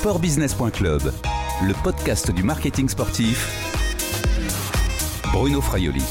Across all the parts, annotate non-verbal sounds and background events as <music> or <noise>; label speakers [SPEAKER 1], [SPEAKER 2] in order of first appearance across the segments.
[SPEAKER 1] Sportbusiness.club, le podcast du marketing sportif. Bruno Fraioli.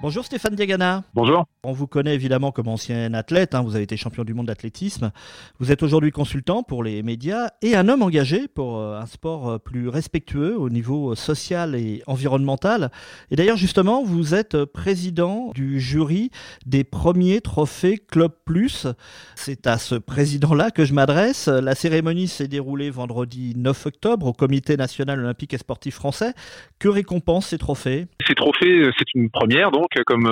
[SPEAKER 2] Bonjour Stéphane Diagana.
[SPEAKER 3] Bonjour.
[SPEAKER 2] On vous connaît évidemment comme ancien athlète, hein. vous avez été champion du monde d'athlétisme. Vous êtes aujourd'hui consultant pour les médias et un homme engagé pour euh, un sport euh, plus respectueux au niveau euh, social et environnemental. Et d'ailleurs justement, vous êtes président du jury des premiers trophées Club Plus. C'est à ce président-là que je m'adresse. La cérémonie s'est déroulée vendredi 9 octobre au Comité national olympique et sportif français. Que récompense ces trophées?
[SPEAKER 3] Ces trophées, c'est une première donc comme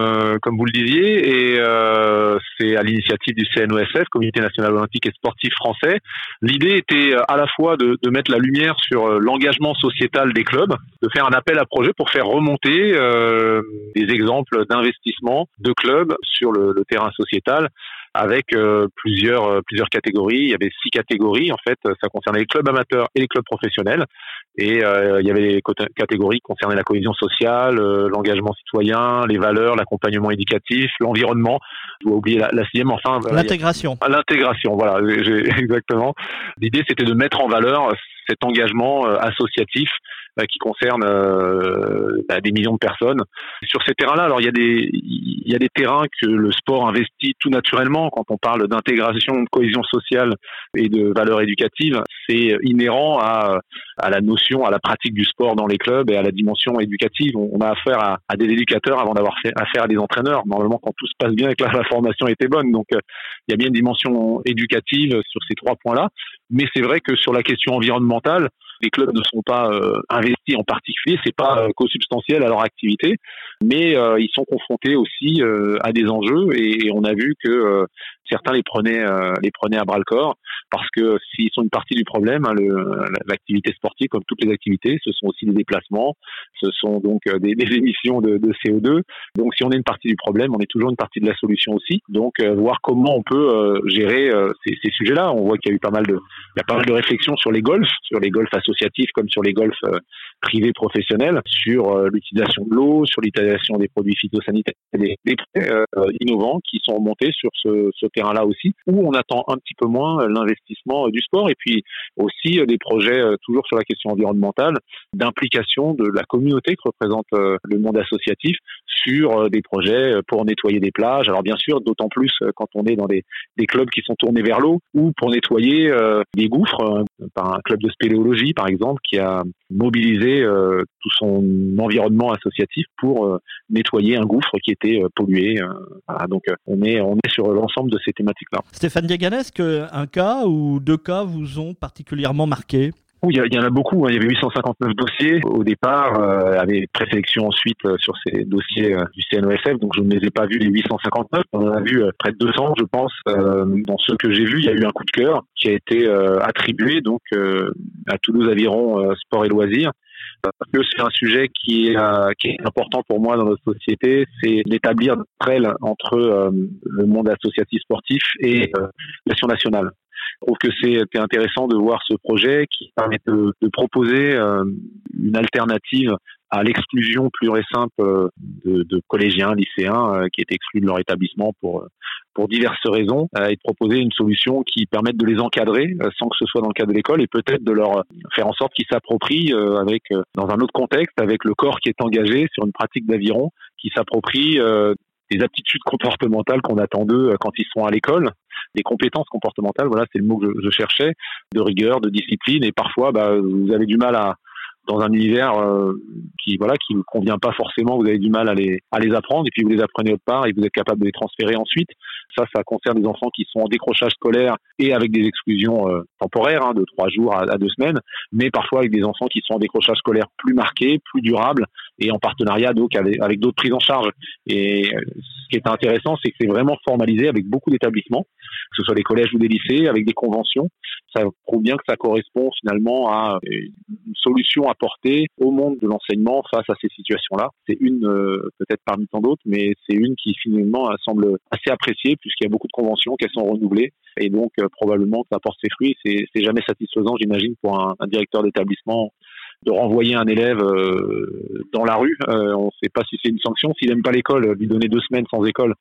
[SPEAKER 3] comme vous le disiez, et euh, c'est à l'initiative du CNOSF, Comité national olympique et sportif français. L'idée était euh, à la fois de, mettre la lumière sur euh, l'engagement sociétal des clubs, de faire un appel à projet pour faire remonter des exemples d'investissement de clubs sur le, terrain sociétal avec plusieurs plusieurs catégories. Il y avait six catégories en fait. Ça concernait les clubs amateurs et les clubs professionnels. Et euh, il y avait des catégories qui concernaient la cohésion sociale, l'engagement citoyen, les valeurs, l'accompagnement éducatif, l'environnement. Je dois oublier la, la sixième. Enfin,
[SPEAKER 2] l'intégration.
[SPEAKER 3] L'intégration, voilà, <laughs> exactement. L'idée, c'était de mettre en valeur cet engagement associatif euh, qui concerne euh, bah, des millions de personnes. Sur ces terrains-là, alors il y a des il y a des terrains que le sport investit tout naturellement quand on parle d'intégration, de cohésion sociale et de valeur éducative, c'est inhérent à à la notion, à la pratique du sport dans les clubs et à la dimension éducative. On a affaire à, à des éducateurs avant d'avoir affaire à des entraîneurs. Normalement, quand tout se passe bien et que la, la formation était bonne, donc euh, il y a bien une dimension éducative sur ces trois points-là. Mais c'est vrai que sur la question environnementale, les clubs ne sont pas euh, investis en particulier, c'est pas euh, co-substantiel à leur activité, mais euh, ils sont confrontés aussi à des enjeux et, on a vu que certains les prenaient les prenaient à bras le corps parce que s'ils sont une partie du problème, hein, l'activité sportive comme toutes les activités, ce sont aussi des déplacements, ce sont donc des, <laughs> des émissions de, de, CO2. Donc si on est une partie du problème, on est toujours une partie de la solution aussi. Donc voir comment on peut gérer ces, ces sujets-là. On voit qu'il y a eu pas mal de il y a pas mal de réflexions sur les golfs, sur les golfs associatifs comme sur les golfs euh, privés professionnels, sur euh, l'utilisation de l'eau, sur l'utilisation des produits phytosanitaires, des, euh, innovants qui sont remontés sur ce, ce terrain-là aussi, où on attend un petit peu moins l'investissement du sport et puis aussi des projets toujours sur la question environnementale, d'implication de la communauté que représente le monde associatif sur des projets pour nettoyer des plages. Alors bien sûr, d'autant plus quand on est dans des, des clubs qui sont tournés vers l'eau ou pour nettoyer des gouffres par un club de spéléologie par exemple qui a mobilisé euh, tout son environnement associatif pour euh, nettoyer un gouffre qui était euh, pollué. Voilà, donc on est on est sur l'ensemble de ces thématiques-là.
[SPEAKER 2] Stéphane Diagan, est-ce qu'un cas ou deux cas vous ont particulièrement marqué?
[SPEAKER 3] Il y, en a beaucoup. Hein. Il y avait 859 dossiers au départ, euh, avec présélection ensuite sur ces dossiers du CNOSF. Donc je ne les ai pas vus les 859. On en a vu près de 200, je pense. dans ceux que j'ai vus, il y a eu un coup de cœur qui a été attribué donc à Toulouse Aviron Sport et Loisirs parce que c'est un sujet qui est, qui est important pour moi dans notre société, c'est d'établir une prêle entre le monde associatif sportif et l'action nationale. Je trouve que c'est intéressant de voir ce projet qui permet de, de proposer euh, une alternative à l'exclusion pure et simple euh, de, de collégiens, lycéens euh, qui étaient exclus de leur établissement pour pour diverses raisons et de proposer une solution qui permette de les encadrer sans que ce soit dans le cadre de l'école et peut-être de leur faire en sorte qu'ils s'approprient avec dans un autre contexte avec le corps qui est engagé sur une pratique d'aviron qui s'approprie des aptitudes comportementales qu'on attend d'eux quand ils sont à l'école des compétences comportementales, voilà, c'est le mot que je, cherchais, de rigueur, de discipline, et parfois, bah, vous avez du mal à, dans un univers euh, qui voilà qui ne convient pas forcément, vous avez du mal à les à les apprendre et puis vous les apprenez autre part et vous êtes capable de les transférer ensuite. Ça, ça concerne des enfants qui sont en décrochage scolaire et avec des exclusions euh, temporaires hein, de trois jours à, à, deux semaines, mais parfois avec des enfants qui sont en décrochage scolaire plus marqué, plus durable et en partenariat donc avec, avec d'autres prises en charge. Et ce qui est intéressant, c'est que c'est vraiment formalisé avec beaucoup d'établissements, que ce soit des collèges ou des lycées, avec des conventions. Ça prouve bien que ça correspond finalement à une solution apporter au monde de l'enseignement face à ces situations-là. C'est une euh, peut-être parmi tant d'autres, mais c'est une qui finalement semble assez appréciée puisqu'il y a beaucoup de conventions qu'elles sont renouvelées et donc euh, probablement que ça porte ses fruits. C'est jamais satisfaisant, j'imagine, pour un, un directeur d'établissement de renvoyer un élève euh, dans la rue. on ne sait pas si c'est une sanction. S'il n'aime pas l'école, lui donner deux semaines sans école,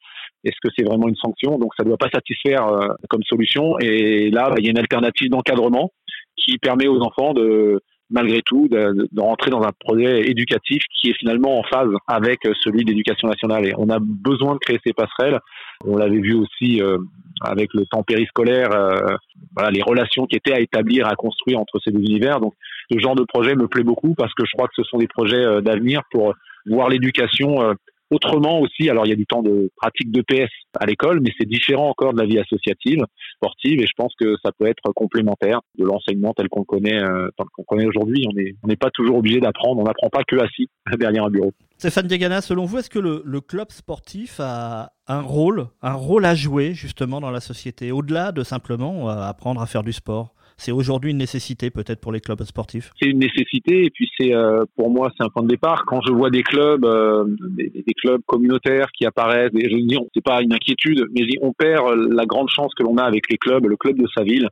[SPEAKER 3] Est-ce que c'est vraiment une sanction? Donc ça ne doit pas satisfaire comme solution. Et là, bah, il y a une alternative d'encadrement qui permet aux enfants de malgré tout de, de, rentrer dans un projet éducatif qui est finalement en phase avec celui de l'éducation nationale. Et on a besoin de créer ces passerelles. On l'avait vu aussi euh, avec le temps périscolaire, euh, voilà, les relations qui étaient à établir, à construire entre ces deux univers. Donc, ce genre de projet me plaît beaucoup parce que je crois que ce sont des projets euh, d'avenir pour voir l'éducation autrement aussi. Alors, il y a du temps de pratique de PS à l'école, mais c'est différent encore de la vie associative, sportive, et je pense que ça peut être complémentaire de l'enseignement tel qu'on connaît, tel qu'on connaît aujourd'hui. On n'est on n'est pas toujours obligé d'apprendre, on n'apprend pas que assis <laughs> derrière un bureau.
[SPEAKER 2] Stéphane Diagana, selon vous, est-ce que le, le, club sportif a un rôle, un rôle à jouer justement dans la société, au-delà de simplement euh, apprendre à faire du sport? C'est aujourd'hui une nécessité peut-être pour les clubs sportifs?
[SPEAKER 3] C'est une nécessité et puis c'est euh, pour moi c'est un point de départ. Quand je vois des clubs, euh, des, clubs communautaires qui apparaissent, et je dis c'est pas une inquiétude, mais on perd la grande chance que l'on a avec les clubs, le club de sa ville,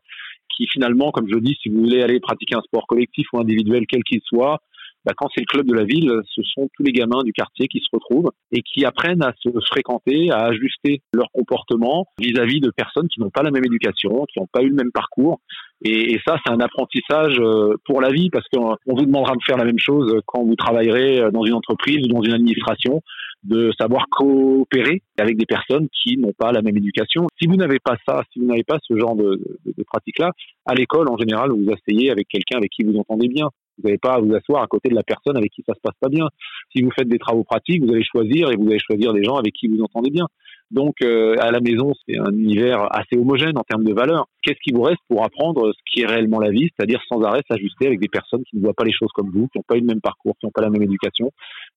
[SPEAKER 3] qui finalement, comme je dis, si vous voulez aller pratiquer un sport collectif ou individuel quel qu'il soit, bah, quand c'est le club de la ville, ce sont tous les gamins du quartier qui se retrouvent et qui apprennent à se fréquenter, à ajuster leur comportement vis-à-vis de personnes qui n'ont pas la même éducation, qui n'ont pas eu le même parcours. Et, ça, c'est un apprentissage euh, pour la vie parce qu'on vous demandera de faire la même chose quand vous travaillerez dans une entreprise ou dans une administration, de savoir coopérer avec des personnes qui n'ont pas la même éducation. Si vous n'avez pas ça, si vous n'avez pas ce genre de, pratique-là, à l'école, en général, vous asseyez avec quelqu'un avec qui vous entendez bien. Vous n'avez pas à vous asseoir à côté de la personne avec qui ça se passe pas bien. Si vous faites des travaux pratiques, vous allez choisir et vous allez choisir des gens avec qui vous entendez bien. Donc euh, à la maison, c'est un univers assez homogène en termes de valeurs. Qu'est-ce qui vous reste pour apprendre ce qui est réellement la vie, c'est-à-dire sans arrêt s'ajuster avec des personnes qui ne voient pas les choses comme vous, qui n'ont pas eu le même parcours, qui n'ont pas la même éducation?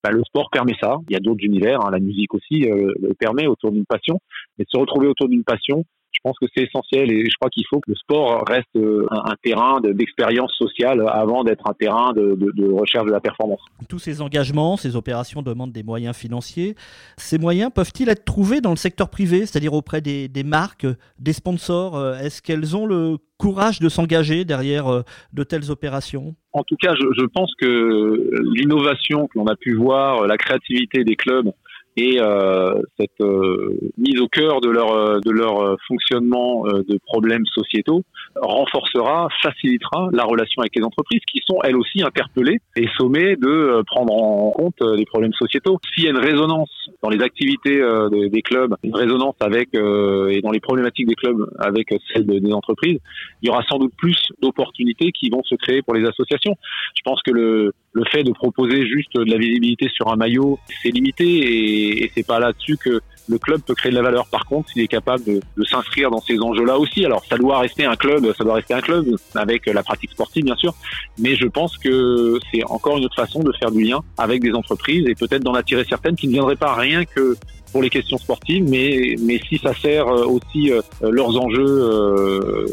[SPEAKER 3] Ben, le sport permet ça. Il y a d'autres univers, hein. la musique aussi euh, le permet autour d'une passion. Mais se retrouver autour d'une passion, je pense que c'est essentiel et je crois qu'il faut que le sport reste euh, un, un terrain d'expérience sociale avant d'être un terrain de, de, de, recherche de la performance.
[SPEAKER 2] Tous ces engagements, ces opérations demandent des moyens financiers. Ces moyens peuvent-ils être trouvés dans le secteur privé, c'est-à-dire auprès des, des, marques, des sponsors euh, Est-ce qu'elles ont le courage de s'engager derrière euh, de telles opérations?
[SPEAKER 3] En tout cas, je, je pense que l'innovation que l'on a pu voir, la créativité des clubs, et euh, cette euh, mise au cœur de leur de leur fonctionnement euh, de problèmes sociétaux renforcera, facilitera la relation avec les entreprises qui sont elles aussi interpellées et sommées de euh, prendre en compte euh, les problèmes sociétaux. S'il y a une résonance dans les activités euh, des clubs, une résonance avec et dans les problématiques des clubs avec celles des entreprises, il y aura sans doute plus d'opportunités qui vont se créer pour les associations. Je pense que le le fait de proposer juste de la visibilité sur un maillot, c'est limité et, c'est pas là-dessus que le club peut créer de la valeur. Par contre, s'il est capable de, de s'inscrire dans ces enjeux-là aussi, alors ça doit rester un club, ça doit rester un club avec la pratique sportive bien sûr, mais je pense que c'est encore une autre façon de faire du lien avec des entreprises et peut-être d'en attirer certaines qui ne viendraient pas rien que pour les questions sportives, mais, mais si ça sert aussi euh, leurs enjeux euh,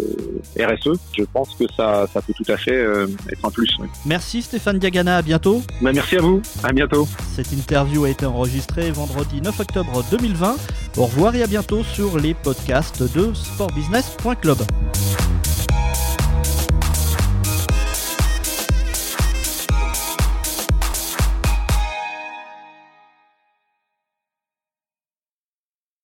[SPEAKER 3] RSE, je pense que ça, ça peut tout à fait euh, être un plus. Oui.
[SPEAKER 2] Merci Stéphane Diagana, à bientôt.
[SPEAKER 3] Ben, merci à vous, à bientôt.
[SPEAKER 2] Cette interview a été enregistrée vendredi 9 octobre 2020. Au revoir et à bientôt sur les podcasts de sportbusiness.club.